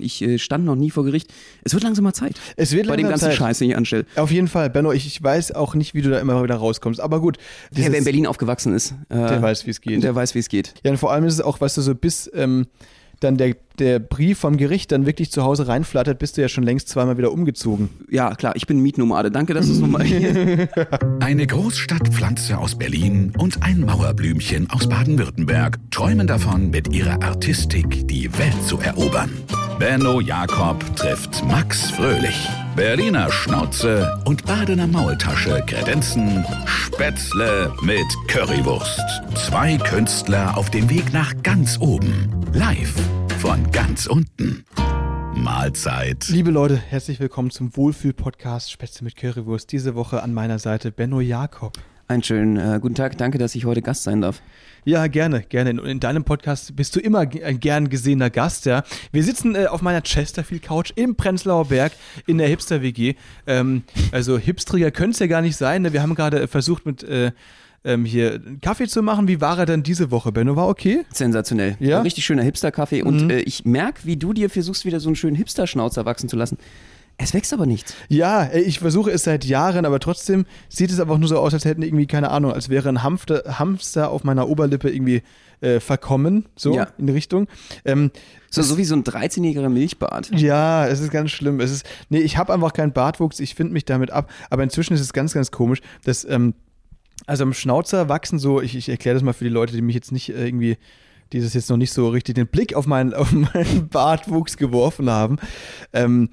Ich äh, stand noch nie vor Gericht. Es wird langsam mal Zeit. Es wird Bei dem langsam ganzen Zeit. Scheiß, den ich anstelle. Auf jeden Fall, Benno, ich, ich weiß auch nicht, wie du da immer wieder rauskommst. Aber gut, Der, dieses- wer in Berlin aufgewachsen ist, äh, der weiß, wie es geht. Der weiß, wie es geht. Ja, und vor allem ist es auch, weißt du, so bis ähm, dann der, der Brief vom Gericht dann wirklich zu Hause reinflattert, bist du ja schon längst zweimal wieder umgezogen. Ja, klar, ich bin Mietnomade. Danke, dass du es nochmal hier. Eine Großstadtpflanze aus Berlin und ein Mauerblümchen aus Baden-Württemberg träumen davon, mit ihrer Artistik die Welt zu erobern. Benno Jakob trifft Max Fröhlich. Berliner Schnauze und Badener Maultasche kredenzen Spätzle mit Currywurst. Zwei Künstler auf dem Weg nach ganz oben. Live von ganz unten. Mahlzeit. Liebe Leute, herzlich willkommen zum Wohlfühl-Podcast Spätzle mit Currywurst. Diese Woche an meiner Seite Benno Jakob. Einen schönen äh, guten Tag. Danke, dass ich heute Gast sein darf. Ja, gerne, gerne. In, in deinem Podcast bist du immer ein gern gesehener Gast, ja. Wir sitzen äh, auf meiner Chesterfield-Couch im Prenzlauer Berg in der Hipster-WG. Ähm, also hipstriger könnte es ja gar nicht sein. Ne? Wir haben gerade äh, versucht, mit äh, ähm, hier einen Kaffee zu machen. Wie war er denn diese Woche, Benno? War okay? Sensationell. Ja? Ein richtig schöner Hipster-Kaffee. Mhm. Und äh, ich merke, wie du dir versuchst, wieder so einen schönen Hipster-Schnauzer wachsen zu lassen. Es wächst aber nichts. Ja, ich versuche es seit Jahren, aber trotzdem sieht es einfach nur so aus, als hätten irgendwie, keine Ahnung, als wäre ein Hamster, Hamster auf meiner Oberlippe irgendwie äh, verkommen, so Ja. in die Richtung. Ähm, So, so wie so ein 13-jähriger Milchbart. Ja, es ist ganz schlimm. Es ist, nee, ich habe einfach keinen Bartwuchs, ich finde mich damit ab. Aber inzwischen ist es ganz, ganz komisch, dass, ähm, also am Schnauzer wachsen so, ich, ich erkläre das mal für die Leute, die mich jetzt nicht äh, irgendwie, die das jetzt noch nicht so richtig den Blick auf meinen, auf meinen Bartwuchs geworfen haben. Ähm,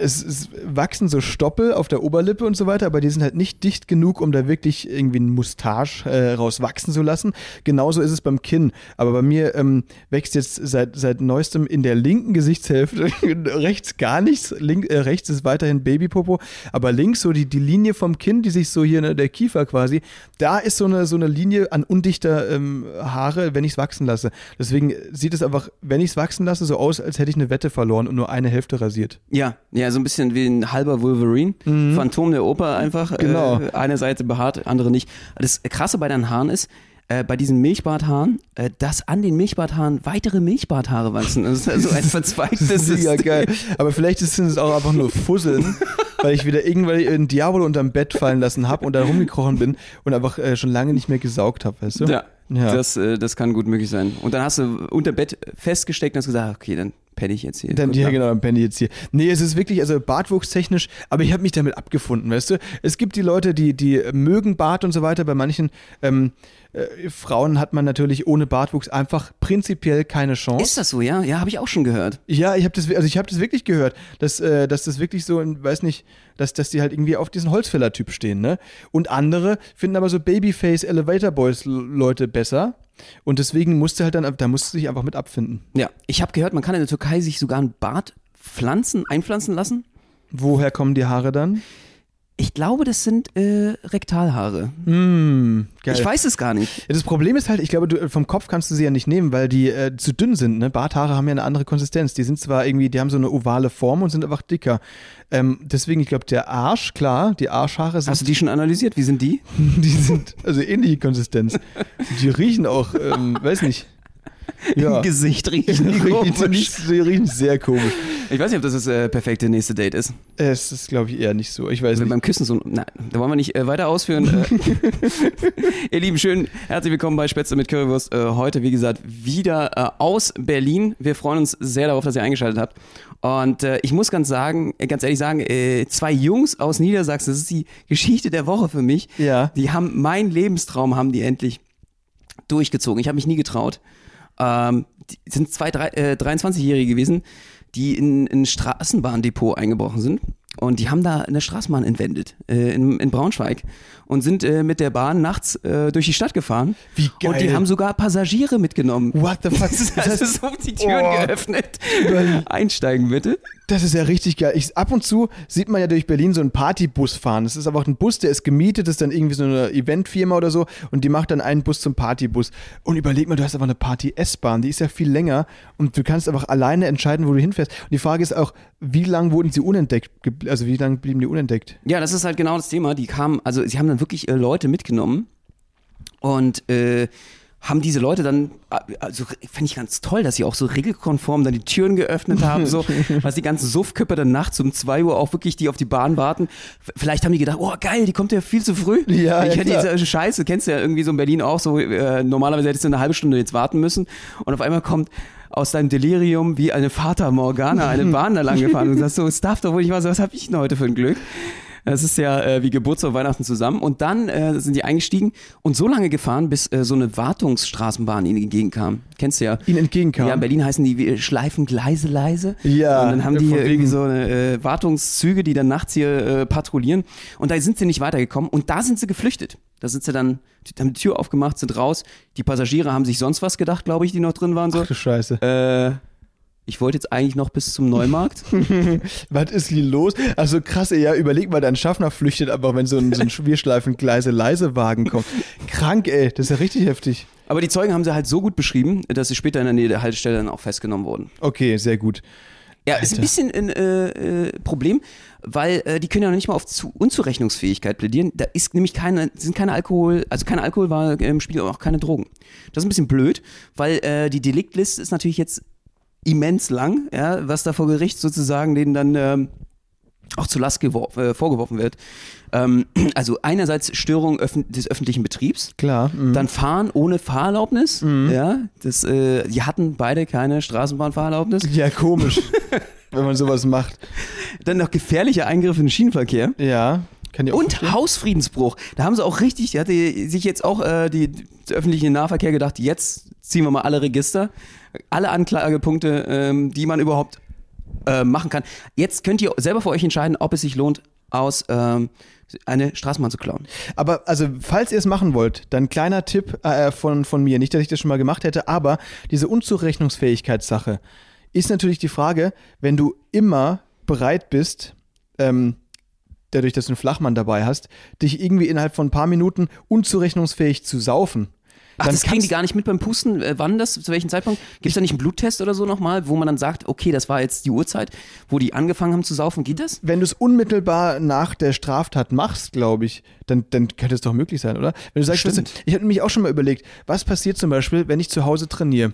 es, es wachsen so Stoppel auf der Oberlippe und so weiter, aber die sind halt nicht dicht genug, um da wirklich irgendwie ein Mustache äh, rauswachsen zu lassen. Genauso ist es beim Kinn. Aber bei mir ähm, wächst jetzt seit, seit neuestem in der linken Gesichtshälfte rechts gar nichts. Link, äh, rechts ist weiterhin Babypopo, aber links so die, die Linie vom Kinn, die sich so hier, ne, der Kiefer quasi, da ist so eine, so eine Linie an undichter ähm, Haare, wenn ich es wachsen lasse. Deswegen sieht es einfach, wenn ich es wachsen lasse, so aus, als hätte ich eine Wette verloren und nur eine Hälfte rasiert. Ja, ja, so ein bisschen wie ein halber Wolverine. Phantom der Oper einfach. Mhm. Genau. Äh, eine Seite behaart, andere nicht. Das Krasse bei deinen Haaren ist, äh, bei diesen Milchbarthaaren, äh, dass an den Milchbarthaaren weitere Milchbarthaare wachsen. Das ist also ein verzweigtes Mega System. geil. Aber vielleicht sind es auch einfach nur Fusseln, weil ich wieder irgendwann einen Diabolo unterm Bett fallen lassen habe und da rumgekrochen bin und einfach äh, schon lange nicht mehr gesaugt habe, weißt du? Ja, Ja. Das, äh, das kann gut möglich sein. Und dann hast du unter Bett festgesteckt und hast gesagt, okay, dann penne ich jetzt hier. Dann ja, genau, dann Penny jetzt hier. Nee, es ist wirklich, also bartwuchstechnisch, aber ich habe mich damit abgefunden, weißt du? Es gibt die Leute, die, die mögen Bart und so weiter. Bei manchen ähm, äh, Frauen hat man natürlich ohne Bartwuchs einfach prinzipiell keine Chance. Ist das so, ja? Ja, habe ich auch schon gehört. Ja, ich habe das, also ich habe das wirklich gehört, dass, äh, dass das wirklich so, weiß nicht, dass, dass die halt irgendwie auf diesen Holzfäller-Typ stehen, ne? Und andere finden aber so Babyface Elevator Boys Leute besser. Und deswegen musste halt dann, da musste sich einfach mit abfinden. Ja, ich habe gehört, man kann in der Türkei sich sogar ein Bart pflanzen, einpflanzen lassen. Woher kommen die Haare dann? Ich glaube, das sind äh, Rektalhaare. Geil. Ich weiß es gar nicht. Ja, das Problem ist halt, ich glaube, du, vom Kopf kannst du sie ja nicht nehmen, weil die äh, zu dünn sind. Ne? Barthaare haben ja eine andere Konsistenz. Die sind zwar irgendwie, die haben so eine ovale Form und sind einfach dicker. Ähm, deswegen, ich glaube, der Arsch, klar, die Arschhaare sind, Hast du die schon analysiert? Wie sind die? die sind also ähnliche Konsistenz. Die riechen auch, ähm, weiß nicht. Ja. Im Gesicht riechen. Die riechen, die riechen sehr komisch. Ich weiß nicht, ob das das äh, perfekte nächste Date ist. Es ist, glaube ich, eher nicht so. Ich weiß Also nicht. beim Küssen so. Nein, da wollen wir nicht äh, weiter ausführen. Äh, ihr Lieben, schön, herzlich willkommen bei Spätzle mit Currywurst. Äh, heute, wie gesagt, wieder äh, aus Berlin. Wir freuen uns sehr darauf, dass ihr eingeschaltet habt. Und äh, ich muss ganz sagen, ganz ehrlich sagen, zwei Jungs aus Niedersachsen, das ist die Geschichte der Woche für mich. Ja. Die haben meinen Lebenstraum haben die endlich durchgezogen. Ich habe mich nie getraut. Ähm, sind zwei drei, äh, 23-Jährige gewesen, die in in ein Straßenbahndepot eingebrochen sind. Und die haben da eine Straßenbahn entwendet äh, in, in Braunschweig und sind äh, mit der Bahn nachts äh, durch die Stadt gefahren. Wie Und die geil. haben sogar Passagiere mitgenommen. What the fuck? Das ist also so die Türen Oh. geöffnet. Geil. Einsteigen bitte. Das ist ja richtig geil. Ich, ab und zu sieht man ja durch Berlin so einen Partybus fahren. Das ist einfach ein Bus, der ist gemietet, das ist dann irgendwie so eine Eventfirma oder so und die macht dann einen Bus zum Partybus. Und überleg mal, du hast einfach eine Party-S-Bahn, die ist ja viel länger und du kannst einfach alleine entscheiden, wo du hinfährst. Und die Frage ist auch, wie lange wurden sie unentdeckt? Also wie lange blieben die unentdeckt? Ja, das ist halt genau das Thema. Die kamen, also sie haben dann wirklich äh, Leute mitgenommen und äh, haben diese Leute dann, also fand ich ganz toll, dass sie auch so regelkonform dann die Türen geöffnet haben, so, was die ganzen Suffköpfe dann nachts um zwei Uhr auch wirklich, die auf die Bahn warten. Vielleicht haben die gedacht, oh geil, die kommt ja viel zu früh. Ja, ich ja, hätte diese Scheiße, kennst du ja irgendwie so in Berlin auch so, äh, normalerweise hättest du eine halbe Stunde jetzt warten müssen und auf einmal kommt aus deinem Delirium wie eine Fata Morgana eine Bahn da lang gefahren und sagst so, es darf doch wohl nicht wahr sein, was habe ich denn heute für ein Glück? Das ist ja äh, wie Geburtstag und Weihnachten zusammen. Und dann äh, sind die eingestiegen und so lange gefahren, bis äh, so eine Wartungsstraßenbahn ihnen entgegenkam. Kennst du ja. Ihnen entgegenkam. Ja, in Berlin heißen die wie Schleifen Gleise leise. Ja, Und dann haben die hier irgendwie so eine, äh, Wartungszüge, die dann nachts hier äh, patrouillieren. Und da sind sie nicht weitergekommen. Und da sind sie geflüchtet. Da sind sie dann, die haben die Tür aufgemacht, sind raus. Die Passagiere haben sich sonst was gedacht, glaube ich, die noch drin waren. So, Ach du Scheiße. äh, ich wollte jetzt eigentlich noch bis zum Neumarkt. Was ist hier los? Also krass, ja, überleg mal, dein Schaffner flüchtet einfach, wenn so ein, so ein Schwierschleifen-Gleise-Leise-Wagen kommt. Krank, ey, das ist ja richtig heftig. Aber die Zeugen haben sie halt so gut beschrieben, dass sie später in der Nähe der Haltestelle dann auch festgenommen wurden. Okay, sehr gut. Ja, ist ein bisschen ein äh, äh, Problem, weil äh, die können ja noch nicht mal auf Zu Unzurechnungsfähigkeit plädieren. Da ist nämlich keine, sind keine Alkohol, also kein Alkohol war im Spiel und auch keine Drogen. Das ist ein bisschen blöd, weil äh, die Deliktliste ist natürlich jetzt immens lang, ja, was da vor Gericht sozusagen denen dann ähm, auch zu Last äh, vorgeworfen wird. Ähm, also einerseits Störung öffn des öffentlichen Betriebs, Klar. mhm. dann Fahren ohne Fahrerlaubnis. Ja, das, äh, die hatten beide keine Straßenbahnfahrerlaubnis. Ja, komisch, wenn man sowas macht. Dann noch gefährliche Eingriffe in den Schienenverkehr. Ja, kann auch Und verstehen. Hausfriedensbruch. Da haben sie auch richtig, da hatte sich jetzt auch äh, die, der öffentliche Nahverkehr gedacht, jetzt ziehen wir mal alle Register, alle Anklagepunkte, ähm, die man überhaupt äh, machen kann. Jetzt könnt ihr selber für euch entscheiden, ob es sich lohnt, aus ähm, eine Straßenbahn zu klauen. Aber also, falls ihr es machen wollt, dann kleiner Tipp äh, von, von mir. Nicht, dass ich das schon mal gemacht hätte, aber diese Unzurechnungsfähigkeitssache ist natürlich die Frage, wenn du immer bereit bist, ähm, dadurch, dass du einen Flachmann dabei hast, dich irgendwie innerhalb von ein paar Minuten unzurechnungsfähig zu saufen. Ach, dann das kriegen die gar nicht mit beim Pusten. Äh, wann das? Zu welchem Zeitpunkt? Gibt es da nicht einen Bluttest oder so nochmal, wo man dann sagt, okay, das war jetzt die Uhrzeit, wo die angefangen haben zu saufen? Geht das? Wenn du es unmittelbar nach der Straftat machst, glaube ich, dann, dann könnte es doch möglich sein, oder? Wenn du sagst, du, ich habe mich auch schon mal überlegt, was passiert zum Beispiel, wenn ich zu Hause trainiere?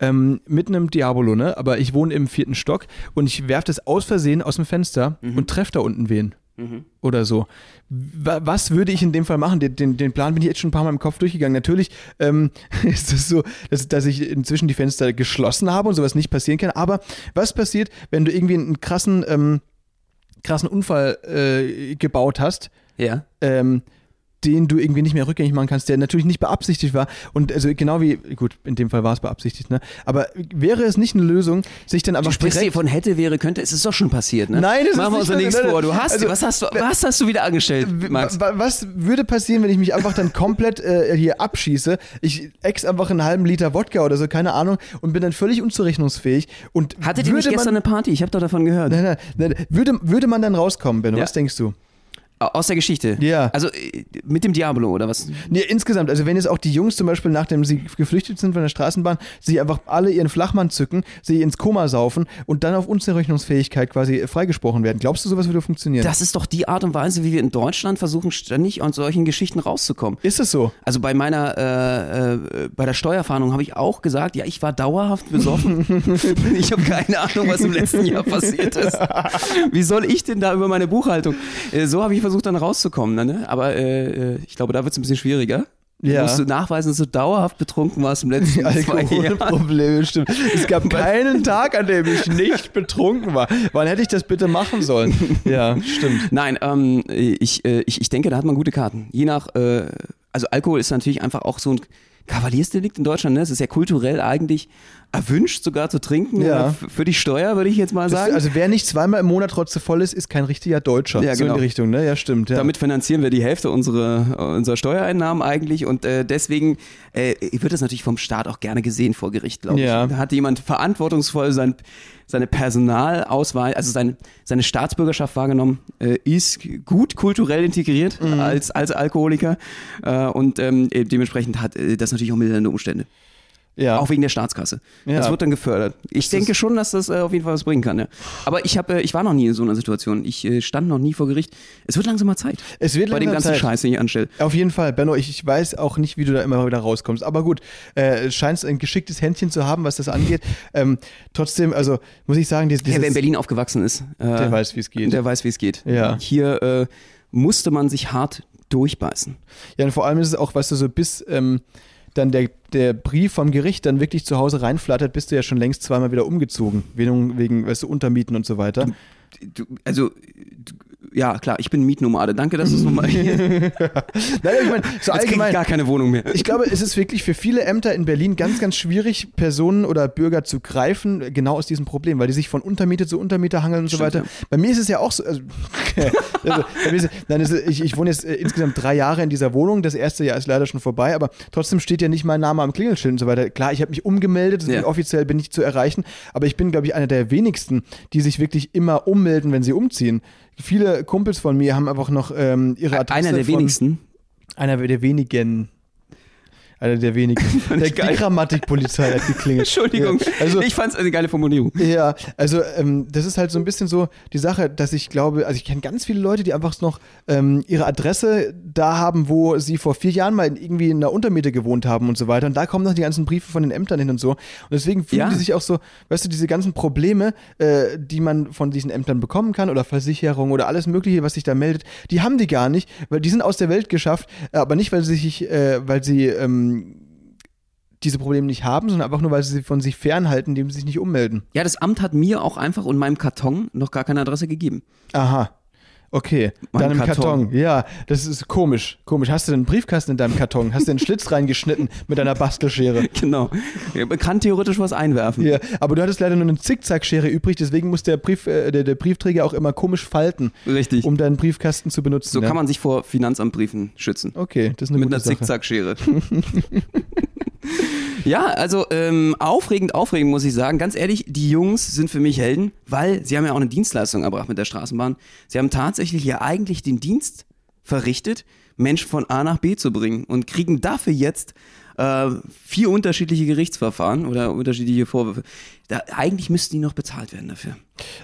Ähm, mit einem Diabolo, ne? Aber ich wohne im vierten Stock und ich werfe das aus Versehen aus dem Fenster und treffe da unten wen. Oder so. Wa- Was würde ich in dem Fall machen? Den, den, den Plan bin ich jetzt schon ein paar Mal im Kopf durchgegangen. Natürlich ähm, ist es so, dass, dass ich inzwischen die Fenster geschlossen habe und sowas nicht passieren kann. Aber was passiert, wenn du irgendwie einen krassen, ähm, krassen Unfall äh, gebaut hast, Ja. ähm, den du irgendwie nicht mehr rückgängig machen kannst, der natürlich nicht beabsichtigt war. Und also genau wie, gut, in dem Fall war es beabsichtigt, ne? Aber wäre es nicht eine Lösung, sich dann Du einfach sprichst hier direkt. von hätte, wäre, könnte. Es ist doch schon passiert, ne? Nein, es ist Machen wir nicht uns nichts vor. Du hast, Also, was, hast du, was hast du wieder angestellt, Max? Wa- Was würde passieren, wenn ich mich einfach dann komplett äh, hier abschieße? Ich ex einfach einen halben Liter Wodka oder so, keine Ahnung, und bin dann völlig unzurechnungsfähig. Und Hattet ihr nicht gestern man, eine Party? Ich habe doch davon gehört. nein, nein, nein, würde, würde man dann rauskommen, Benno? Ja. Was denkst du? Aus der Geschichte. Ja. Also äh, mit dem Diablo oder was? Nee, insgesamt, also wenn jetzt auch die Jungs zum Beispiel, nachdem sie geflüchtet sind von der Straßenbahn, sich einfach alle ihren Flachmann zücken, sie ins Koma saufen und dann auf Unzurechnungsfähigkeit quasi freigesprochen werden. Glaubst du, sowas würde funktionieren? Das ist doch die Art und Weise, wie wir in Deutschland versuchen, ständig aus solchen Geschichten rauszukommen. ist es so? Also bei meiner, äh, äh, bei der Steuerfahndung habe ich auch gesagt, ja, ich war dauerhaft besoffen. ich habe keine Ahnung, was im letzten Jahr passiert ist. Wie soll ich denn da über meine Buchhaltung? Äh, so habe ich versucht, dann rauszukommen. Ne? Aber äh, äh, ich glaube, da wird es ein bisschen schwieriger. Ja. Musst du nachweisen, dass du dauerhaft betrunken warst im letzten. Alkoholprobleme, stimmt. Es gab keinen Tag, an dem ich nicht betrunken war. Wann hätte ich das bitte machen sollen? Ja, stimmt. Nein, ähm, ich, äh, ich, ich denke, da hat man gute Karten. Je nach, äh, also Alkohol ist natürlich einfach auch so ein Kavaliersdelikt in Deutschland. Ne? Es ist ja kulturell eigentlich erwünscht, sogar zu trinken. Ja. Für die Steuer, würde ich jetzt mal Das, sagen. also wer nicht zweimal im Monat trotze voll ist, ist kein richtiger Deutscher. Ja, So genau. in die Richtung, ne? Ja, stimmt. Ja. Damit finanzieren wir die Hälfte unserer, unserer Steuereinnahmen eigentlich und äh, deswegen äh, wird das natürlich vom Staat auch gerne gesehen vor Gericht, glaube ich. Ja. Da hat jemand verantwortungsvoll sein, seine Personalauswahl, also seine, seine Staatsbürgerschaft wahrgenommen, äh, ist gut kulturell integriert Mhm. als, als Alkoholiker äh, und ähm, dementsprechend hat äh, das natürlich auch mildernde Umstände. Ja. Auch wegen der Staatskasse. Ja. Das wird dann gefördert. Ich denke schon, dass das äh, auf jeden Fall was bringen kann. Ja. Aber ich, hab, äh, ich war noch nie in so einer Situation. Ich äh, stand noch nie vor Gericht. Es wird langsam mal Zeit. Es wird Bei dem ganzen Zeit. Scheiß, den ich anstelle. Auf jeden Fall, Benno, ich, ich weiß auch nicht, wie du da immer wieder rauskommst. Aber gut, äh, scheinst ein geschicktes Händchen zu haben, was das angeht. Ähm, trotzdem, also muss ich sagen, dieses, Ja, wer in dieses, Berlin aufgewachsen ist, äh, der weiß, wie es geht. der weiß, wie es geht. Ja. Hier äh, musste man sich hart durchbeißen. Ja, und vor allem ist es auch, weißt du, so bis ähm, dann der, der Brief vom Gericht dann wirklich zu Hause reinflattert, bist du ja schon längst zweimal wieder umgezogen. Wegen, wegen weißt du, Untermieten und so weiter. Du, also, du, ja, klar, ich bin Mietnomade. Danke, dass du es nochmal hier. Nein, ich meine, so allgemein. gar keine Wohnung mehr. Ich glaube, es ist wirklich für viele Ämter in Berlin ganz, ganz schwierig, Personen oder Bürger zu greifen, genau aus diesem Problem, weil die sich von Untermiete zu Untermiete hangeln und so Stimmt, weiter. Bei mir ist es ja auch so. Also, also, ist, nein, ist, ich, ich wohne jetzt äh, insgesamt drei Jahre in dieser Wohnung. Das erste Jahr ist leider schon vorbei, aber trotzdem steht ja nicht mein Name am Klingelschild und so weiter. Klar, ich habe mich umgemeldet, Ja. offiziell bin ich zu erreichen, aber ich bin, glaube ich, einer der wenigsten, die sich wirklich immer ummelden, wenn sie umziehen. Viele Kumpels von mir haben einfach noch ähm, ihre Adresse. Einer der von, wenigsten. einer der wenigen. Einer der wenigen. Der, geil. Grammatikpolizei hat geklingelt. Entschuldigung. Ja, also, ich fand es eine geile Formulierung. ja, also ähm, das ist halt so ein bisschen so die Sache, dass ich glaube, also ich kenne ganz viele Leute, die einfach noch ähm, ihre Adresse da haben, wo sie vor vier Jahren mal in, irgendwie in einer Untermiete gewohnt haben und so weiter. Und da kommen noch die ganzen Briefe von den Ämtern hin und so. Und deswegen fühlen Ja. die sich auch so, weißt du, diese ganzen Probleme, äh, die man von diesen Ämtern bekommen kann oder Versicherung oder alles Mögliche, was sich da meldet, die haben die gar nicht, weil die sind aus der Welt geschafft, äh, aber nicht, weil sie sich, äh, weil sie ähm, diese Probleme nicht haben, sondern einfach nur, weil sie sie von sich fernhalten, indem sie sich nicht ummelden. Ja, das Amt hat mir auch einfach und meinem Karton noch gar keine Adresse gegeben. Aha. Okay, Mein dann im Karton. Karton. Ja, das ist komisch. Komisch. Hast du denn einen Briefkasten in deinem Karton? Hast du einen Schlitz reingeschnitten mit deiner Bastelschere? Genau. Man kann theoretisch was einwerfen. Ja, aber du hattest leider nur eine Zickzackschere übrig, deswegen muss der, Brief, äh, der, der Briefträger auch immer komisch falten, Richtig. um deinen Briefkasten zu benutzen. so ja. kann man sich vor Finanzamtbriefen schützen. Okay, das ist eine Mit gute einer Sache. Zickzackschere. ja, also ähm, aufregend, aufregend muss ich sagen. Ganz ehrlich, die Jungs sind für mich Helden, weil sie haben ja auch eine Dienstleistung erbracht mit der Straßenbahn. Sie haben tatsächlich ja eigentlich den Dienst verrichtet, Menschen von A nach B zu bringen und kriegen dafür jetzt äh, vier unterschiedliche Gerichtsverfahren oder unterschiedliche Vorwürfe. Da, eigentlich müssten die noch bezahlt werden dafür.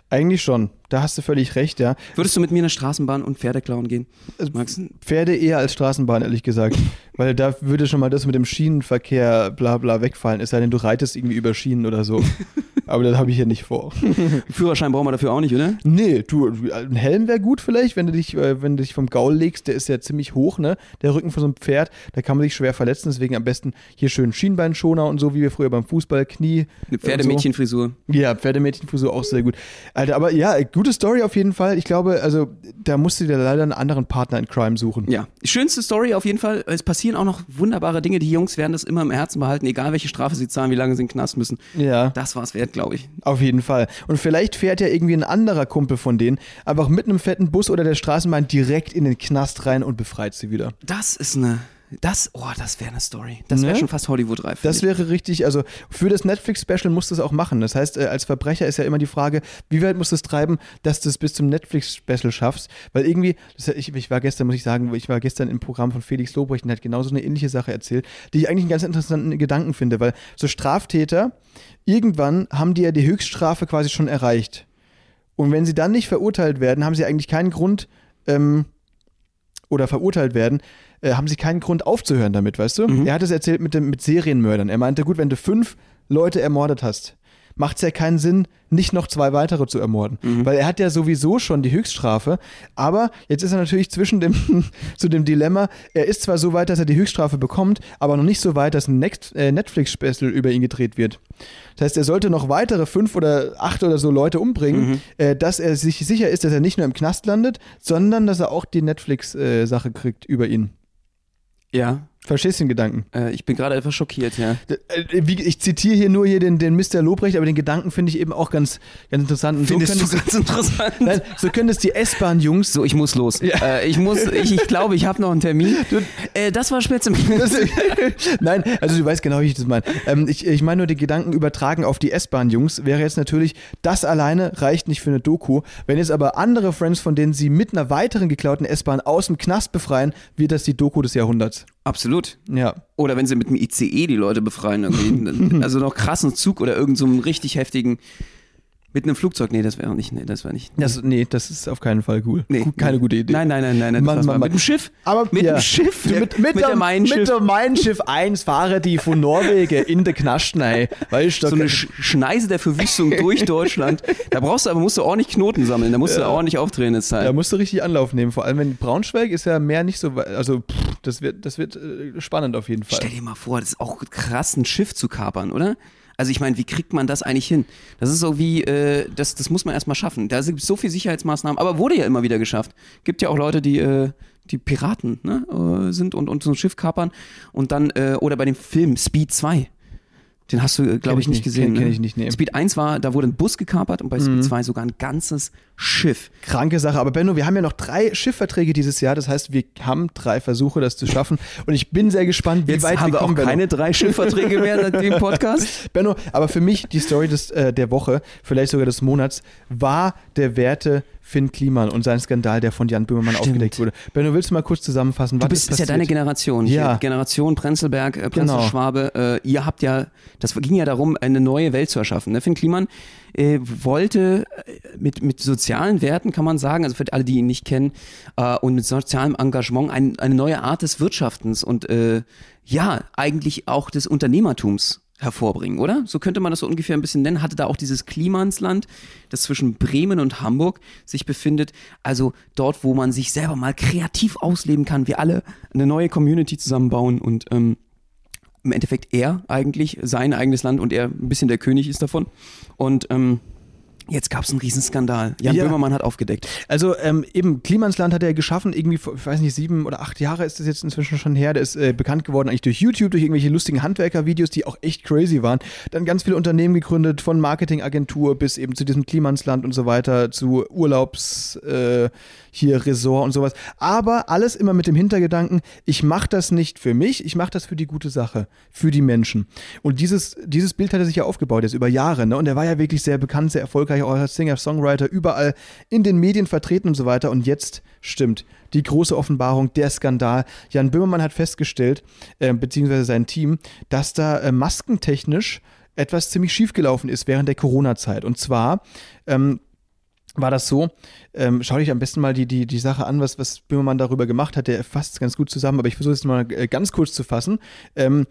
Eigentlich schon. Da hast du völlig recht, ja. Würdest du mit mir in der Straßenbahn und Pferde klauen gehen? Max? Pferde eher als Straßenbahn, ehrlich gesagt. Weil da würde schon mal das mit dem Schienenverkehr bla bla wegfallen. Es sei denn, du reitest irgendwie über Schienen oder so. Aber das habe ich ja nicht vor. Führerschein brauchen wir dafür auch nicht, oder? Nee, du, ein Helm wäre gut vielleicht, wenn du dich, äh, wenn du dich vom Gaul legst, der ist ja ziemlich hoch, ne? Der Rücken von so einem Pferd, da kann man sich schwer verletzen, deswegen am besten hier schön Schienbeinschoner und so, wie wir früher beim Fußball, Knie. Eine Pferdemädchenfrisur. So. Ja, Pferdemädchenfrisur auch sehr gut. Alter, aber ja, gute Story auf jeden Fall. Ich glaube, also da musst du dir leider einen anderen Partner in Crime suchen. Ja, schönste Story auf jeden Fall. Es passieren auch noch wunderbare Dinge. Die Jungs werden das immer im Herzen behalten, egal welche Strafe sie zahlen, wie lange sie in den Knast müssen. Ja. Das war's wert, glaube ich. Auf jeden Fall. Und vielleicht fährt ja irgendwie ein anderer Kumpel von denen einfach mit einem fetten Bus oder der Straßenbahn direkt in den Knast rein und befreit sie wieder. Das ist eine. Das, oh, das wäre eine Story. Das wäre Ne? schon fast Hollywood-reif. Das ich. wäre richtig, also für das Netflix-Special musst du es auch machen. Das heißt, äh, als Verbrecher ist ja immer die Frage, wie weit musst du es treiben, dass du es bis zum Netflix-Special schaffst? Weil irgendwie, das, ich, ich war gestern, muss ich sagen, ich war gestern im Programm von Felix Lobrecht und hat genauso eine ähnliche Sache erzählt, die ich eigentlich einen ganz interessanten Gedanken finde, weil so Straftäter, irgendwann haben die ja die Höchststrafe quasi schon erreicht. Und wenn sie dann nicht verurteilt werden, haben sie eigentlich keinen Grund, ähm, oder verurteilt werden, äh, haben sie keinen Grund aufzuhören damit, weißt du? Er hat es erzählt mit, dem, mit Serienmördern. Er meinte, gut, wenn du fünf Leute ermordet hast, macht es ja keinen Sinn, nicht noch zwei weitere zu ermorden. Weil er hat ja sowieso schon die Höchststrafe, aber jetzt ist er natürlich zwischen dem, zu dem Dilemma, er ist zwar so weit, dass er die Höchststrafe bekommt, aber noch nicht so weit, dass ein äh, Netflix-Special über ihn gedreht wird. Das heißt, er sollte noch weitere fünf oder acht oder so Leute umbringen, äh, dass er sich sicher ist, dass er nicht nur im Knast landet, sondern dass er auch die Netflix-Sache kriegt über ihn. Ja, Verstehst du den Gedanken? äh, ich bin gerade etwas schockiert, ja. Äh, wie- Ich zitiere hier nur hier den, den Mr. Lobrecht, aber den Gedanken finde ich eben auch ganz, ganz interessant. Und Findest so du können ganz interessant. es, nein, so können es die S-Bahn-Jungs So, ich muss los. Äh, ich muss, ich, ich glaube, ich habe noch einen Termin. Äh, das war Spätzle. Das, nein, also du weißt genau, wie ich das meine. Ähm, ich ich meine nur, die Gedanken übertragen auf die S-Bahn-Jungs wäre jetzt natürlich, das alleine reicht nicht für eine Doku. Wenn jetzt aber andere Friends, von denen sie mit einer weiteren geklauten S-Bahn aus dem Knast befreien, wird das die Doku des Jahrhunderts. Absolut. Ja. Oder wenn sie mit dem ICE die Leute befreien, irgendwie. also noch krassen Zug oder irgendeinen so einen richtig heftigen. Mit einem Flugzeug, nee, das wäre nicht, nee, das wäre nicht. Das, nee, das ist auf keinen Fall cool. Nee, Keine nee. gute Idee. Nein, nein, nein, nein, nein. Mann, war Mann, mit Mann. dem Schiff. Aber mit ja. dem Schiff. mit, mit, mit, der der, Mein mit Schiff. der Mein Schiff 1 fahren die von Norwegen in der Knastnei. Weißt du, so eine Sch Schneise der Verwüstung durch Deutschland. Da brauchst du aber musst du ordentlich Knoten sammeln. Da musst du ordentlich aufdrehen jetzt da halt. musst du richtig Anlauf nehmen. Vor allem, wenn Braunschweig ist ja mehr nicht so, also pff, das wird, das wird äh, spannend auf jeden Fall. Stell dir mal vor, das ist auch krass, ein Schiff zu kapern, oder? Also ich meine, wie kriegt man das eigentlich hin? Das ist so wie, äh, das, das muss man erstmal schaffen. Da gibt es so viele Sicherheitsmaßnahmen, aber wurde ja immer wieder geschafft. Gibt ja auch Leute, die, äh, die Piraten ne, äh, sind und, und so ein Schiff kapern und dann, äh, oder bei dem Film Speed 2. Den hast du, Kenn glaube ich ich, nicht gesehen. kenn- kenn ne? ich nicht, nee. Speed 1 war, da wurde ein Bus gekapert und bei Speed 2 sogar ein ganzes Schiff. Kranke Sache. Aber Benno, wir haben ja noch drei Schiffverträge dieses Jahr. Das heißt, wir haben drei Versuche, das zu schaffen. Und ich bin sehr gespannt, wie Jetzt weit haben wir auch kommen, Benno. keine drei Schiffverträge mehr seit dem Podcast. Benno, aber für mich die Story des, äh, der Woche, vielleicht sogar des Monats, war der Werte Finn Kliman und sein Skandal, der von Jan Böhmermann Stimmt. aufgedeckt wurde. Willst du mal kurz zusammenfassen? Du was bist, ist ja passiert? deine Generation. Ja. Generation Prenzlberg, äh, Genau. Prenzlschwabe. Äh, ihr habt ja, das ging ja darum, eine neue Welt zu erschaffen. Ne? Finn Kliman äh, wollte äh, mit, mit sozialen Werten, kann man sagen, also für alle, die ihn nicht kennen, äh, und mit sozialem Engagement ein, eine neue Art des Wirtschaftens und äh, ja, eigentlich auch des Unternehmertums hervorbringen, oder? So könnte man das so ungefähr ein bisschen nennen. Hatte da auch dieses Klimansland, das zwischen Bremen und Hamburg sich befindet. Also dort, wo man sich selber mal kreativ ausleben kann. Wir alle eine neue Community zusammenbauen und ähm, im Endeffekt er eigentlich sein eigenes Land und er ein bisschen der König ist davon. Und ähm, jetzt gab es einen Riesenskandal. Jan Ja. Böhmermann hat aufgedeckt. Also ähm, eben, Klimansland hat er geschaffen, irgendwie, vor, ich weiß nicht, sieben oder acht Jahre ist das jetzt inzwischen schon her. Der ist äh, bekannt geworden eigentlich durch YouTube, durch irgendwelche lustigen Handwerker-Videos, die auch echt crazy waren. Dann ganz viele Unternehmen gegründet, von Marketingagentur bis eben zu diesem Klimansland und so weiter, zu Urlaubs, äh, hier Resort und sowas. Aber alles immer mit dem Hintergedanken, ich mache das nicht für mich, ich mache das für die gute Sache, für die Menschen. Und dieses, dieses Bild hat er sich ja aufgebaut, jetzt über Jahre. Ne? Und er war ja wirklich sehr bekannt, sehr erfolgreich, auch als Singer, Songwriter, überall in den Medien vertreten und so weiter. Und jetzt stimmt die große Offenbarung, der Skandal. Jan Böhmermann hat festgestellt, äh, beziehungsweise sein Team, dass da äh, maskentechnisch etwas ziemlich schiefgelaufen ist während der Corona-Zeit. Und zwar ähm, war das so, ähm, schau dich am besten mal die, die, die Sache an, was, was Böhmermann darüber gemacht hat. Der fasst es ganz gut zusammen, aber ich versuche es mal äh, ganz kurz zu fassen. Ähm,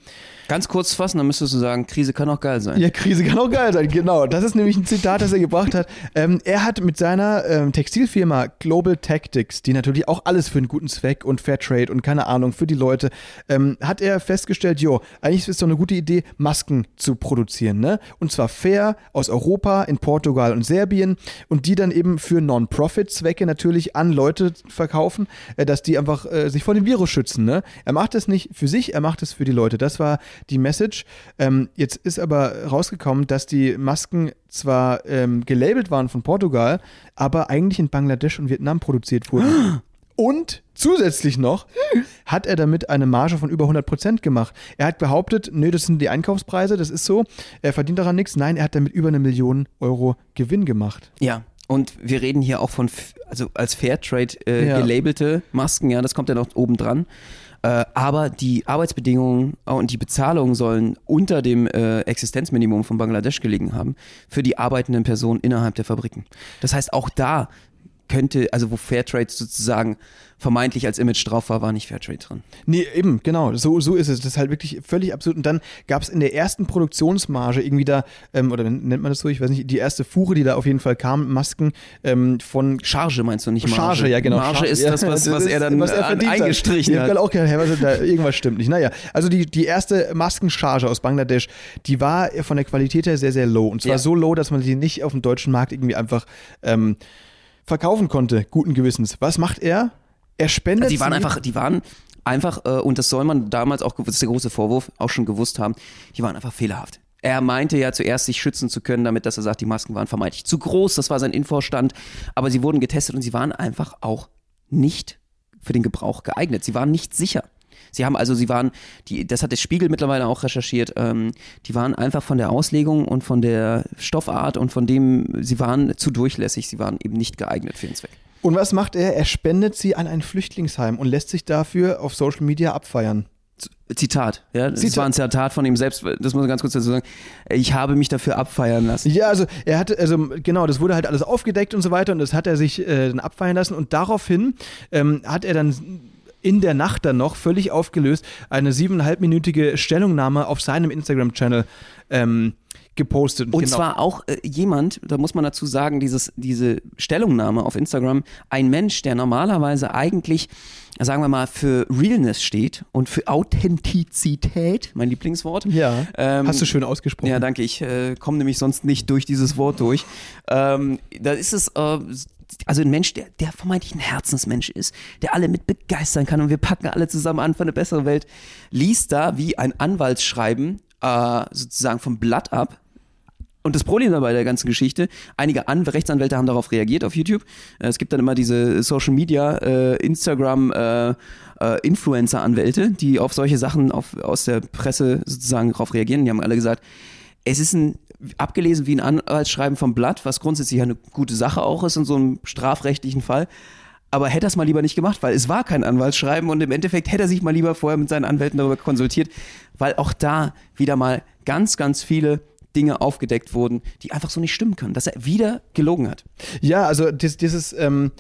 Ganz kurz fassen, dann müsstest du sagen, Krise kann auch geil sein. ja, Krise kann auch geil sein, genau. Das ist nämlich ein Zitat, das er gebracht hat. Ähm, er hat mit seiner ähm, Textilfirma Global Tactics, die natürlich auch alles für einen guten Zweck und Fairtrade und keine Ahnung für die Leute, ähm, hat er festgestellt, jo, eigentlich ist es doch eine gute Idee, Masken zu produzieren, ne? Und zwar fair aus Europa, in Portugal und Serbien und die dann eben für Non-Profit-Zwecke natürlich an Leute verkaufen, äh, dass die einfach äh, sich vor dem Virus schützen, ne? Er macht es nicht für sich, er macht es für die Leute. Das war die Message. Ähm, jetzt ist aber rausgekommen, dass die Masken zwar ähm, gelabelt waren von Portugal, aber eigentlich in Bangladesch und Vietnam produziert wurden. Und zusätzlich noch hat er damit eine Marge von über 100% gemacht. Er hat behauptet, nö, das sind die Einkaufspreise, das ist so, er verdient daran nichts. Nein, er hat damit über eine Million Euro Gewinn gemacht. Ja. Und wir reden hier auch von, also als Fairtrade äh, Ja. gelabelte Masken, ja, das kommt ja noch oben dran. Äh, aber die Arbeitsbedingungen und die Bezahlung sollen unter dem äh, Existenzminimum von Bangladesch gelegen haben für die arbeitenden Personen innerhalb der Fabriken. Das heißt, auch da könnte, also wo Fairtrade sozusagen vermeintlich als Image drauf war, war nicht Fairtrade drin. Nee, eben, genau. So, so ist es. Das ist halt wirklich völlig absurd. Und dann gab es in der ersten Produktionsmarge irgendwie da, ähm, oder nennt man das so, ich weiß nicht, die erste Fuhre, die da auf jeden Fall kam, Masken ähm, von Charge meinst du nicht Marge? Charge, ja genau. Marge Charge, ist ja, das, was, was ist, er dann was er an- verdient hat. eingestrichen Ich hat. hab grad auch gedacht, hä, was, da, irgendwas stimmt nicht. Naja, also die, die erste Maskencharge aus Bangladesch, die war von der Qualität her sehr, sehr low. Und zwar Ja. so low, dass man sie nicht auf dem deutschen Markt irgendwie einfach ähm, verkaufen konnte, guten Gewissens. Was macht er? Er spendet Also die waren einfach, die waren einfach, äh, und das soll man damals auch, das ist der große Vorwurf, auch schon gewusst haben, die waren einfach fehlerhaft. Er meinte ja zuerst, sich schützen zu können, damit, dass er sagt, die Masken waren vermeintlich zu groß, das war sein Infostand, aber sie wurden getestet und sie waren einfach auch nicht für den Gebrauch geeignet. Sie waren nicht sicher. Sie haben also, sie waren, die, das hat der Spiegel mittlerweile auch recherchiert, ähm, die waren einfach von der Auslegung und von der Stoffart und von dem, sie waren zu durchlässig, sie waren eben nicht geeignet für den Zweck. Und was macht er? Er spendet sie an ein Flüchtlingsheim und lässt sich dafür auf Social Media abfeiern. Zitat, ja, das Zitat. war ein Zitat von ihm selbst, das muss man ganz kurz dazu sagen. Ich habe mich dafür abfeiern lassen. Ja, also er hatte, also genau, das wurde halt alles aufgedeckt und so weiter und das hat er sich äh, dann abfeiern lassen und daraufhin ähm, hat er dann in der Nacht dann noch völlig aufgelöst eine siebeneinhalbminütige Stellungnahme auf seinem Instagram-Channel ähm, gepostet. Und genau. zwar auch äh, jemand, da muss man dazu sagen, dieses, diese Stellungnahme auf Instagram, ein Mensch, der normalerweise eigentlich, sagen wir mal, für Realness steht und für Authentizität, mein Lieblingswort. ja, Ähm, hast du schön ausgesprochen. Ja, danke. Ich äh, komme nämlich sonst nicht durch dieses Wort durch. Ähm, da ist es, äh, also ein Mensch, der, der vermeintlich ein Herzensmensch ist, der alle mit begeistern kann und wir packen alle zusammen an für eine bessere Welt, liest da wie ein Anwaltsschreiben äh, sozusagen vom Blatt ab. Und das Problem dabei der ganzen Geschichte, einige An Rechtsanwälte haben darauf reagiert auf YouTube. Äh, Es gibt dann immer diese Social Media, äh, Instagram, äh, äh, Influencer-Anwälte, die auf solche Sachen auf, aus der Presse sozusagen darauf reagieren. Die haben alle gesagt, es ist ein abgelesen wie ein Anwaltsschreiben vom Blatt, was grundsätzlich eine gute Sache auch ist in so einem strafrechtlichen Fall. Aber hätte er es mal lieber nicht gemacht, weil es war kein Anwaltsschreiben und im Endeffekt hätte er sich mal lieber vorher mit seinen Anwälten darüber konsultiert, weil auch da wieder mal ganz, ganz viele Dinge aufgedeckt wurden, die einfach so nicht stimmen können, dass er wieder gelogen hat. Ja, also das, dieses, ähm,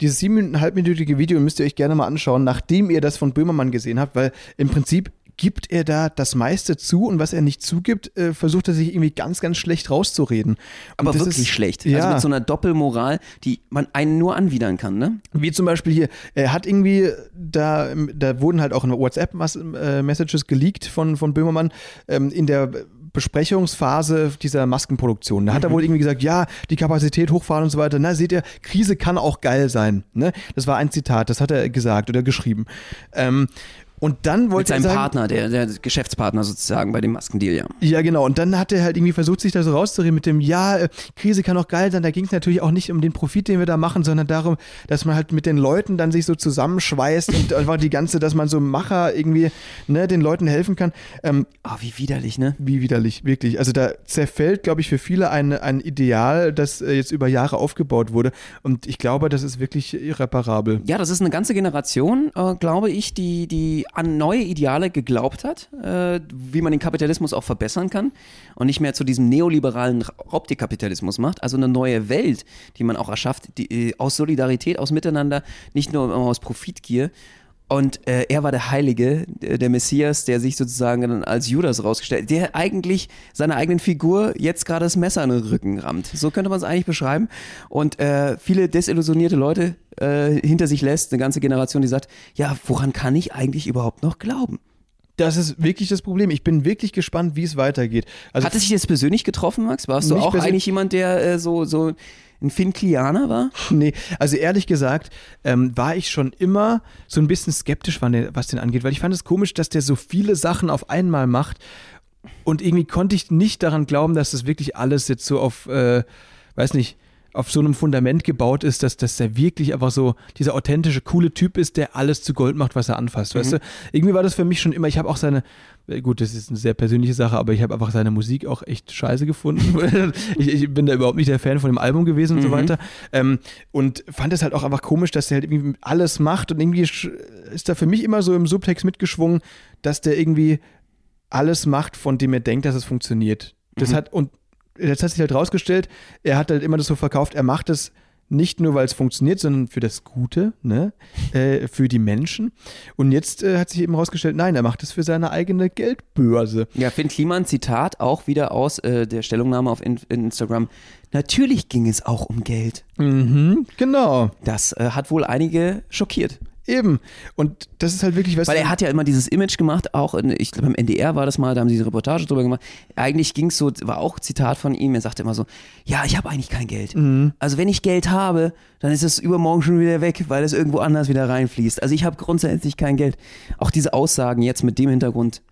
dieses siebeneinhalbminütige Video müsst ihr euch gerne mal anschauen, nachdem ihr das von Böhmermann gesehen habt, weil im Prinzip gibt er da das meiste zu und was er nicht zugibt, äh, versucht er sich irgendwie ganz, ganz schlecht rauszureden. Und Aber wirklich ist, schlecht. Ja. Also mit so einer Doppelmoral, die man einen nur anwidern kann, ne? Wie zum Beispiel hier, er hat irgendwie, da, da wurden halt auch WhatsApp-Messages geleakt von, von Böhmermann ähm, in der Besprechungsphase dieser Maskenproduktion. Da hat er wohl irgendwie gesagt, ja, die Kapazität hochfahren und so weiter. Na, seht ihr, Krise kann auch geil sein. Ne? Das war ein Zitat, das hat er gesagt oder geschrieben. Ähm, und dann Mit wollte er seinem sagen, Partner, der, der Geschäftspartner sozusagen bei dem Maskendeal, ja. ja, genau. Und dann hat er halt irgendwie versucht, sich da so rauszureden mit dem, ja, äh, Krise kann auch geil sein. Da ging es natürlich auch nicht um den Profit, den wir da machen, sondern darum, dass man halt mit den Leuten dann sich so zusammenschweißt und einfach die ganze, dass man so Macher irgendwie, ne, den Leuten helfen kann. Ähm, Ah, wie widerlich, ne? wie widerlich, wirklich. Also da zerfällt, glaube ich, für viele ein, ein Ideal, das äh, jetzt über Jahre aufgebaut wurde. Und ich glaube, das ist wirklich irreparabel. Ja, das ist eine ganze Generation, äh, glaube ich, die, die an neue Ideale geglaubt hat, äh, wie man den Kapitalismus auch verbessern kann und nicht mehr zu diesem neoliberalen Raubtierkapitalismus macht. Also eine neue Welt, die man auch erschafft, die, äh, aus Solidarität, aus Miteinander, nicht nur aus Profitgier. Und äh, er war der Heilige, äh, der Messias, der sich sozusagen dann als Judas rausgestellt, der eigentlich seiner eigenen Figur jetzt gerade das Messer in den Rücken rammt. So könnte man es eigentlich beschreiben. Und äh, viele desillusionierte Leute äh, hinter sich lässt, eine ganze Generation, die sagt, ja, woran kann ich eigentlich überhaupt noch glauben? Das ist wirklich das Problem. Ich bin wirklich gespannt, wie es weitergeht. Also Hat es dich jetzt persönlich getroffen, Max? Warst du auch eigentlich jemand, der äh, so, so ein Finklianer war? Nee, also ehrlich gesagt, ähm, war ich schon immer so ein bisschen skeptisch, was den angeht, weil ich fand es komisch, dass der so viele Sachen auf einmal macht und irgendwie konnte ich nicht daran glauben, dass das wirklich alles jetzt so auf, äh, weiß nicht, auf so einem Fundament gebaut ist, dass, dass der wirklich einfach so dieser authentische, coole Typ ist, der alles zu Gold macht, was er anfasst, weißt du? Irgendwie war das für mich schon immer, ich habe auch seine, äh, gut, das ist eine sehr persönliche Sache, aber ich habe einfach seine Musik auch echt scheiße gefunden. ich, ich bin da überhaupt nicht der Fan von dem Album gewesen und so weiter. Ähm, und fand es halt auch einfach komisch, dass der halt irgendwie alles macht und irgendwie ist da für mich immer so im Subtext mitgeschwungen, dass der irgendwie alles macht, von dem er denkt, dass es funktioniert. Das hat, und jetzt hat sich halt rausgestellt, er hat halt immer das so verkauft, er macht es nicht nur, weil es funktioniert, sondern für das Gute, ne? äh, für die Menschen. Und jetzt äh, hat sich eben rausgestellt, nein, er macht es für seine eigene Geldbörse. Ja, Finn Kliman, Zitat, auch wieder aus äh, der Stellungnahme auf in Instagram. Natürlich ging es auch um Geld. Mhm, genau. Das äh, hat wohl einige schockiert. Eben. Und das ist halt wirklich was. Weil er hat ja immer dieses Image gemacht, auch in, ich glaube beim NDR war das mal, da haben sie eine Reportage drüber gemacht. Eigentlich ging es so, war auch Zitat von ihm, er sagte immer so, ja, ich habe eigentlich kein Geld. Also wenn ich Geld habe, dann ist es übermorgen schon wieder weg, weil es irgendwo anders wieder reinfließt. Also ich habe grundsätzlich kein Geld. Auch diese Aussagen jetzt mit dem Hintergrund,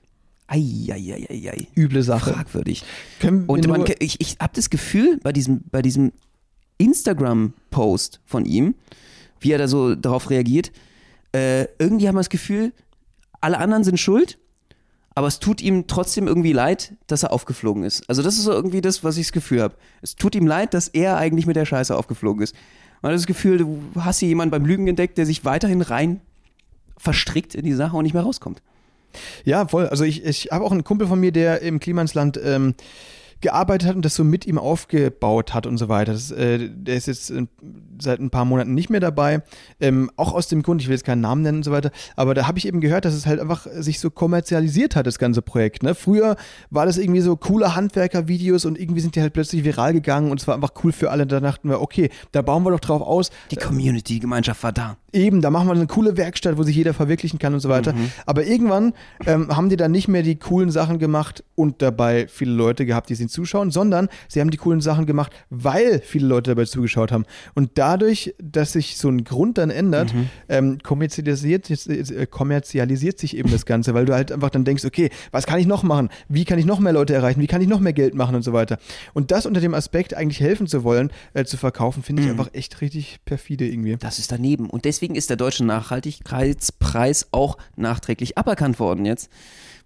ei, ei, ei, ei, ei. üble Sache. fragwürdig. Können Und man, ich, ich habe das Gefühl, bei diesem, bei diesem Instagram-Post von ihm, wie er da so darauf reagiert, äh, irgendwie haben wir das Gefühl, alle anderen sind schuld, aber es tut ihm trotzdem irgendwie leid, dass er aufgeflogen ist. Also das ist so irgendwie das, was ich das Gefühl habe. Es tut ihm leid, dass er eigentlich mit der Scheiße aufgeflogen ist. Man hat das Gefühl, du hast hier jemanden beim Lügen entdeckt, der sich weiterhin rein verstrickt in die Sache und nicht mehr rauskommt. Ja, voll. Also ich, ich habe auch einen Kumpel von mir, der im Klimansland ähm, gearbeitet hat und das so mit ihm aufgebaut hat und so weiter. Das, äh, der ist jetzt äh, seit ein paar Monaten nicht mehr dabei. Ähm, auch aus dem Grund, ich will jetzt keinen Namen nennen und so weiter, aber da habe ich eben gehört, dass es halt einfach sich so kommerzialisiert hat, das ganze Projekt. Ne? Früher war das irgendwie so coole Handwerker-Videos und irgendwie sind die halt plötzlich viral gegangen und es war einfach cool für alle. Da dachten wir, okay, da bauen wir doch drauf aus. Die Community, die Gemeinschaft war da. Eben, da machen wir eine coole Werkstatt, wo sich jeder verwirklichen kann und so weiter. Mhm. Aber irgendwann ähm, haben die dann nicht mehr die coolen Sachen gemacht und dabei viele Leute gehabt, die sie zuschauen, sondern sie haben die coolen Sachen gemacht, weil viele Leute dabei zugeschaut haben. Und dadurch, dass sich so ein Grund dann ändert, Mhm. ähm, kommerzialisiert, äh, kommerzialisiert sich eben das Ganze, weil du halt einfach dann denkst, okay, was kann ich noch machen? Wie kann ich noch mehr Leute erreichen? Wie kann ich noch mehr Geld machen und so weiter? Und das unter dem Aspekt, eigentlich helfen zu wollen, äh, zu verkaufen, finde Mhm. ich einfach echt richtig perfide irgendwie. Das ist daneben. Und deswegen ist der Deutsche Nachhaltigkeitspreis auch nachträglich aberkannt worden jetzt,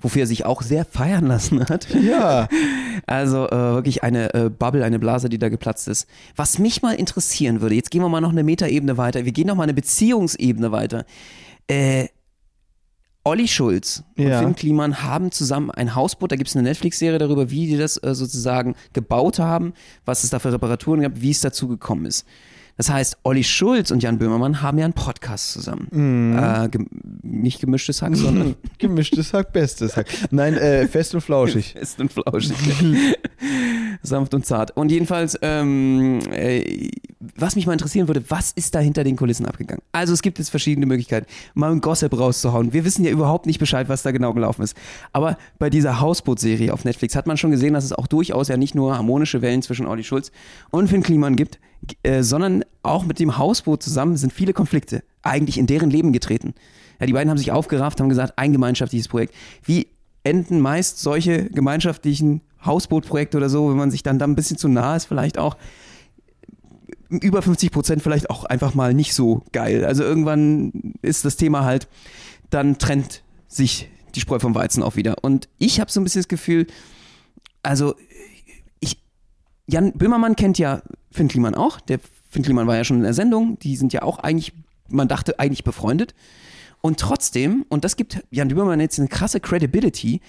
wofür er sich auch sehr feiern lassen hat. Ja. Also äh, wirklich eine äh, Bubble, eine Blase, die da geplatzt ist. Was mich mal interessieren würde, jetzt gehen wir mal noch eine Metaebene weiter, wir gehen noch mal eine Beziehungsebene weiter. Äh, Olli Schulz und Ja. Finn Kliman haben zusammen ein Hausboot, da gibt es eine Netflix-Serie darüber, wie die das äh, sozusagen gebaut haben, was es da für Reparaturen gab, wie es dazu gekommen ist. Das heißt, Olli Schulz und Jan Böhmermann haben ja einen Podcast zusammen. Mhm. Äh, gem nicht gemischtes Hack, sondern Gemischtes Hack, bestes Hack. Nein, äh, fest und flauschig. fest und flauschig. Sanft und zart. Und jedenfalls, ähm, äh, was mich mal interessieren würde, was ist da hinter den Kulissen abgegangen? Also es gibt jetzt verschiedene Möglichkeiten, mal ein Gossip rauszuhauen. Wir wissen ja überhaupt nicht Bescheid, was da genau gelaufen ist. Aber bei dieser Hausboot-Serie auf Netflix hat man schon gesehen, dass es auch durchaus ja nicht nur harmonische Wellen zwischen Olli Schulz und Finn Kliman gibt, äh, sondern auch mit dem Hausboot zusammen sind viele Konflikte eigentlich in deren Leben getreten. Ja, die beiden haben sich aufgerafft, haben gesagt, ein gemeinschaftliches Projekt. Wie enden meist solche gemeinschaftlichen Hausbootprojekte oder so, wenn man sich dann da ein bisschen zu nah ist, vielleicht auch über 50 Prozent vielleicht auch einfach mal nicht so geil. Also irgendwann ist das Thema halt, dann trennt sich die Spreu vom Weizen auch wieder. Und ich habe so ein bisschen das Gefühl, also ich, Jan Böhmermann kennt ja Finn Kliman auch. Der Finn war ja schon in der Sendung. Die sind ja auch eigentlich, man dachte eigentlich befreundet. Und trotzdem, und das gibt Jan Böhmermann jetzt eine krasse Credibility,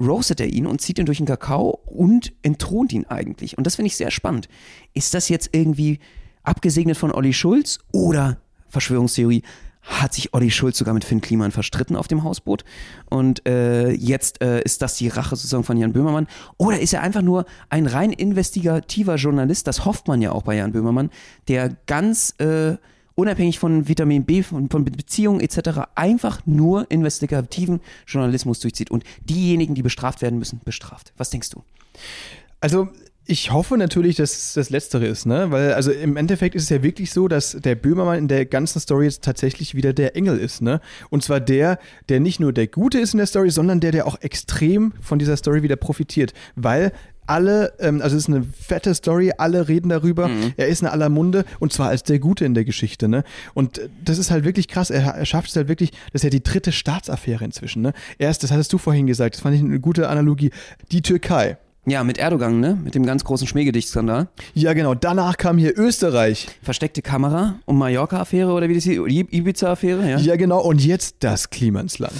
roastet er ihn und zieht ihn durch den Kakao und entthront ihn eigentlich. Und das finde ich sehr spannend. Ist das jetzt irgendwie abgesegnet von Olli Schulz oder Verschwörungstheorie? Hat sich Olli Schulz sogar mit Finn Kliman verstritten auf dem Hausboot? Und äh, jetzt äh, ist das die Rache sozusagen von Jan Böhmermann? Oder ist er einfach nur ein rein investigativer Journalist? Das hofft man ja auch bei Jan Böhmermann, der ganz äh, unabhängig von Vitamin B, von, von Beziehungen etc., einfach nur investigativen Journalismus durchzieht und diejenigen, die bestraft werden müssen, bestraft. Was denkst du? Also ich hoffe natürlich, dass es das Letztere ist, ne? Weil, also im Endeffekt ist es ja wirklich so, dass der Böhmermann in der ganzen Story jetzt tatsächlich wieder der Engel ist, ne? Und zwar der, der nicht nur der Gute ist in der Story, sondern der, der auch extrem von dieser Story wieder profitiert. Weil alle, ähm, also es ist eine fette Story, alle reden darüber, er ist in aller Munde und zwar als der Gute in der Geschichte, ne? Und äh, das ist halt wirklich krass, er, er schafft es halt wirklich, das ist ja die dritte Staatsaffäre inzwischen, ne? Erst, das hattest du vorhin gesagt, das fand ich eine gute Analogie, die Türkei. Ja, mit Erdogan, ne? Mit dem ganz großen Schmähgedichtskandal. Ja, genau. Danach kam hier Österreich. Versteckte Kamera und Mallorca-Affäre oder wie das? Die Ibiza-Affäre, ja? Ja, genau. Und jetzt das Klimansland.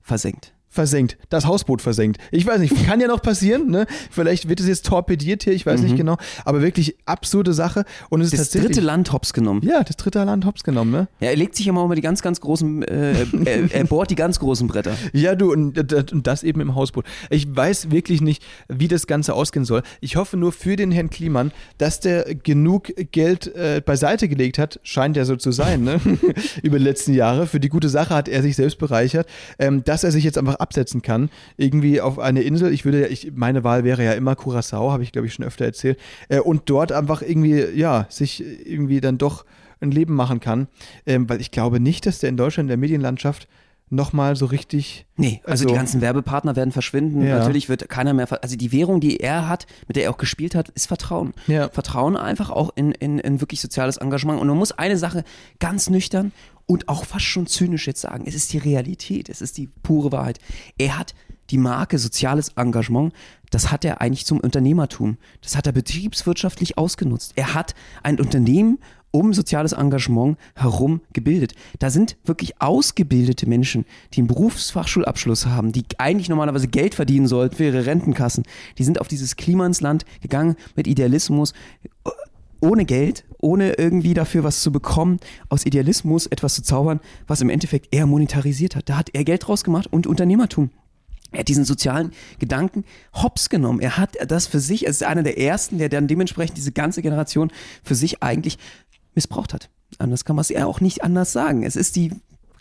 Versenkt. Versenkt. Das Hausboot versenkt. Ich weiß nicht, kann ja noch passieren, ne? Vielleicht wird es jetzt torpediert hier, ich weiß nicht genau. Aber wirklich absurde Sache. Und es ist Das dritte Land hops genommen. ja, das dritte Land hops genommen, ne? Ja, er legt sich immer mal die ganz, ganz großen, äh, er, er bohrt die ganz großen Bretter. Ja, du, und, und das eben im Hausboot. Ich weiß wirklich nicht, wie das Ganze ausgehen soll. Ich hoffe nur für den Herrn Kliman, dass der genug Geld äh, beiseite gelegt hat, scheint ja so zu sein, ne? über die letzten Jahre. Für die gute Sache hat er sich selbst bereichert, ähm, dass er sich jetzt einfach absetzen kann, irgendwie auf eine Insel. Ich würde ja, ich, meine Wahl wäre ja immer Curacao, habe ich glaube ich schon öfter erzählt, äh, und dort einfach irgendwie, ja, sich irgendwie dann doch ein Leben machen kann, ähm, weil ich glaube nicht, dass der in Deutschland in der Medienlandschaft nochmal so richtig. Nee, also, Also- die ganzen Werbepartner werden verschwinden. Ja. Natürlich wird keiner mehr, also die Währung, die er hat, mit der er auch gespielt hat, ist Vertrauen. Ja. Vertrauen einfach auch in, in, in wirklich soziales Engagement. Und man muss eine Sache ganz nüchtern und auch fast schon zynisch jetzt sagen. Es ist die Realität, es ist die pure Wahrheit. Er hat die Marke soziales Engagement, das hat er eigentlich zum Unternehmertum. Das hat er betriebswirtschaftlich ausgenutzt. Er hat ein Unternehmen um soziales Engagement herum gebildet. Da sind wirklich ausgebildete Menschen, die einen Berufsfachschulabschluss haben, die eigentlich normalerweise Geld verdienen sollten für ihre Rentenkassen. Die sind auf dieses Klima ins Land gegangen mit Idealismus, ohne Geld, ohne irgendwie dafür was zu bekommen, aus Idealismus etwas zu zaubern, was im Endeffekt er monetarisiert hat. Da hat er Geld draus gemacht und Unternehmertum. Er hat diesen sozialen Gedanken hops genommen. Er hat das für sich, er ist einer der ersten, der dann dementsprechend diese ganze Generation für sich eigentlich missbraucht hat. Anders kann man es ja auch nicht anders sagen. Es ist die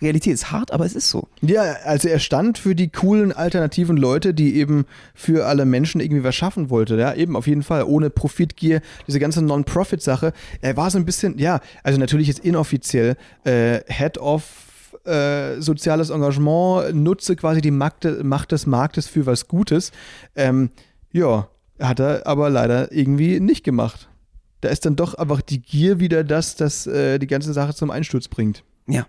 Realität ist hart, aber es ist so. Ja, also er stand für die coolen alternativen Leute, die eben für alle Menschen irgendwie was schaffen wollte. Ja, eben auf jeden Fall ohne Profitgier, diese ganze Non-Profit-Sache. Er war so ein bisschen, ja, also natürlich jetzt inoffiziell äh, Head of äh, soziales Engagement, nutze quasi die Macht, Macht des Marktes für was Gutes. Ähm, ja, hat er aber leider irgendwie nicht gemacht. Da ist dann doch einfach die Gier wieder das, das äh, die ganze Sache zum Einsturz bringt. Ja,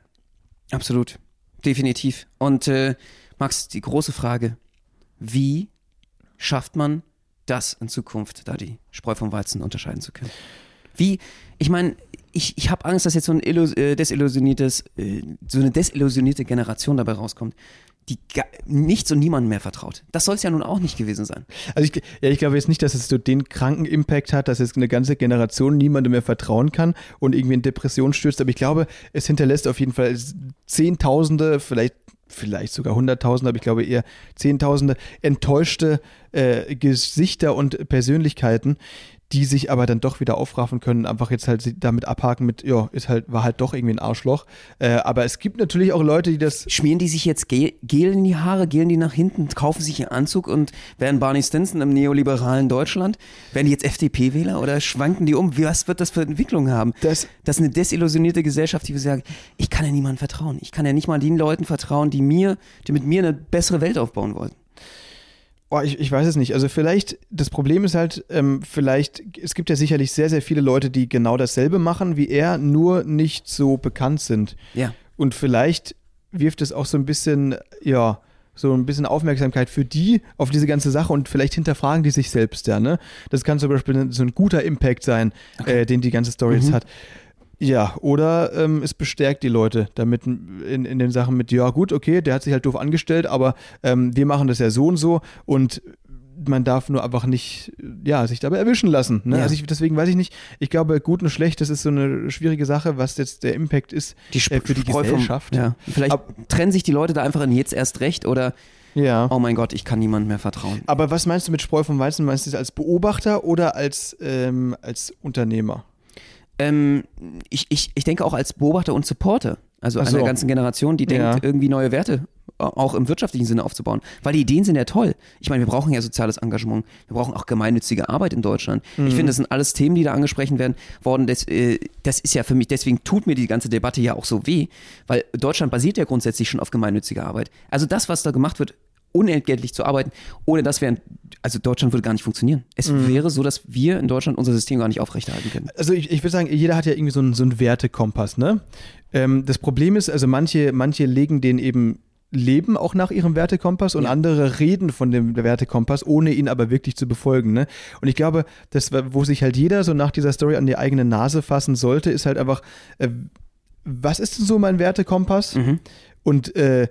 absolut. Definitiv. Und äh, Max, die große Frage, wie schafft man das in Zukunft, da die Spreu vom Weizen unterscheiden zu können? Wie, ich meine, ich, ich habe Angst, dass jetzt so ein illus, äh, desillusioniertes, äh, so eine desillusionierte Generation dabei rauskommt, die nichts und niemandem mehr vertraut. Das soll es ja nun auch nicht gewesen sein. Also ich, ja, ich glaube jetzt nicht, dass es so den kranken Impact hat, dass jetzt eine ganze Generation niemandem mehr vertrauen kann und irgendwie in Depression stürzt. Aber ich glaube, es hinterlässt auf jeden Fall Zehntausende, vielleicht vielleicht sogar Hunderttausende, aber ich glaube eher Zehntausende enttäuschte äh, Gesichter und Persönlichkeiten, die sich aber dann doch wieder aufraffen können, einfach jetzt halt damit abhaken mit, ja, ist halt, war halt doch irgendwie ein Arschloch. Äh, aber es gibt natürlich auch Leute, die das. Schmieren die sich jetzt Gel, Gel in die Haare, gelen die nach hinten, kaufen sich einen Anzug und werden Barney Stinson im neoliberalen Deutschland? Werden die jetzt FDP-Wähler oder schwanken die um? Was wird das für Entwicklungen haben? Das, das ist eine desillusionierte Gesellschaft, die sagt, ich kann ja niemandem vertrauen. Ich kann ja nicht mal den Leuten vertrauen, die mir, die mit mir eine bessere Welt aufbauen wollen. Oh, ich, ich weiß es nicht. Also vielleicht, das Problem ist halt, ähm, vielleicht, es gibt ja sicherlich sehr, sehr viele Leute, die genau dasselbe machen wie er, nur nicht so bekannt sind. Ja. Und vielleicht wirft es auch so ein bisschen, ja, so ein bisschen Aufmerksamkeit für die auf diese ganze Sache und vielleicht hinterfragen die sich selbst ja, ne? Das kann zum Beispiel so ein guter Impact sein, okay. äh, den die ganze Story jetzt Mhm. hat. Ja, oder ähm, es bestärkt die Leute damit in, in den Sachen mit, ja gut, okay, der hat sich halt doof angestellt, aber ähm, wir machen das ja so und so und man darf nur einfach nicht, ja, sich dabei erwischen lassen. Ne? Ja. Also ich, deswegen weiß ich nicht, ich glaube, gut und schlecht, das ist so eine schwierige Sache, was jetzt der Impact ist Die äh, für die Spreu vom- Gesellschaft. Ja. Vielleicht Ab- trennen sich die Leute da einfach in jetzt erst recht oder, ja. oh mein Gott, ich kann niemandem mehr vertrauen. Aber was meinst du mit Spreu vom Weizen? Meinst du das als Beobachter oder als, ähm, als Unternehmer? Ähm, ich, ich, ich denke auch als Beobachter und Supporter, also Ach einer so. ganzen Generation, die denkt, Ja. irgendwie neue Werte äh, auch im wirtschaftlichen Sinne aufzubauen. Weil die Ideen sind ja toll. Ich meine, wir brauchen ja soziales Engagement. Wir brauchen auch gemeinnützige Arbeit in Deutschland. Mhm. Ich finde, das sind alles Themen, die da angesprochen werden worden. Das, äh, das ist ja für mich, deswegen tut mir die ganze Debatte ja auch so weh, weil Deutschland basiert ja grundsätzlich schon auf gemeinnütziger Arbeit. Also das, was da gemacht wird, unentgeltlich zu arbeiten, ohne das wäre, also Deutschland würde gar nicht funktionieren. Es Mhm. wäre so, dass wir in Deutschland unser System gar nicht aufrechterhalten können. Also ich, ich würde sagen, jeder hat ja irgendwie so einen, so einen Wertekompass, ne? Ähm, das Problem ist, also manche, manche legen den eben leben auch nach ihrem Wertekompass und Ja. andere reden von dem Wertekompass, ohne ihn aber wirklich zu befolgen. Ne? Und ich glaube, das, wo sich halt jeder so nach dieser Story an die eigene Nase fassen sollte, ist halt einfach, äh, was ist denn so mein Wertekompass? Mhm. Und äh,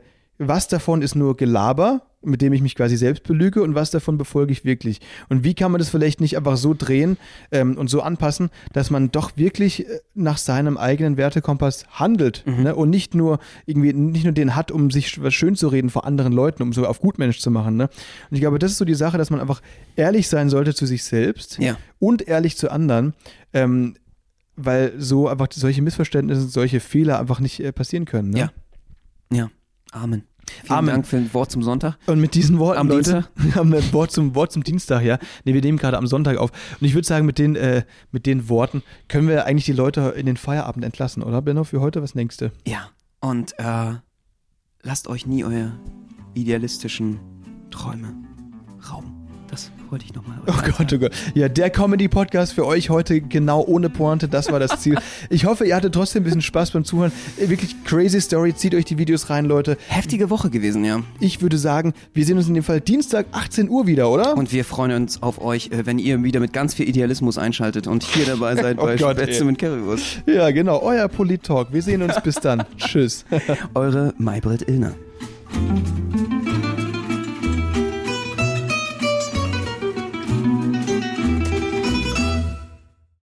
was davon ist nur Gelaber, mit dem ich mich quasi selbst belüge und was davon befolge ich wirklich? Und wie kann man das vielleicht nicht einfach so drehen ähm, und so anpassen, dass man doch wirklich äh, nach seinem eigenen Wertekompass handelt ne? und nicht nur irgendwie nicht nur den hat, um sich was schön zu reden vor anderen Leuten, um so auf Gutmensch zu machen. Ne? Und ich glaube, das ist so die Sache, dass man einfach ehrlich sein sollte zu sich selbst Ja. und ehrlich zu anderen. Ähm, weil so einfach solche Missverständnisse, solche Fehler einfach nicht äh, passieren können. Ne? Ja. Ja. Amen. Vielen Amen. Dank für ein Wort zum Sonntag. Und mit diesen Worten, Am Leute, wir haben ein Wort zum, Wort zum Dienstag, ja. Nee, wir nehmen gerade am Sonntag auf. Und ich würde sagen, mit den, äh, mit den Worten können wir eigentlich die Leute in den Feierabend entlassen, oder, Benno, für heute? Was denkst du? Ja. Und äh, lasst euch nie eure idealistischen Träume rauben. Das wollte ich nochmal. Oh Gott, oh Gott. Ja, der Comedy-Podcast für euch heute genau ohne Pointe, das war das Ziel. Ich hoffe, ihr hattet trotzdem ein bisschen Spaß beim Zuhören. Äh, Wirklich crazy Story, zieht euch die Videos rein, Leute. Heftige Woche gewesen, ja. Ich würde sagen, wir sehen uns in dem Fall Dienstag 18 Uhr wieder, oder? Und wir freuen uns auf euch, äh, wenn ihr wieder mit ganz viel Idealismus einschaltet und hier dabei seid Oh bei Gott, Spätzle mit Currywurst. ja, genau, euer Polit-Talk. Wir sehen uns bis dann. Tschüss. Eure Maybrit Illner.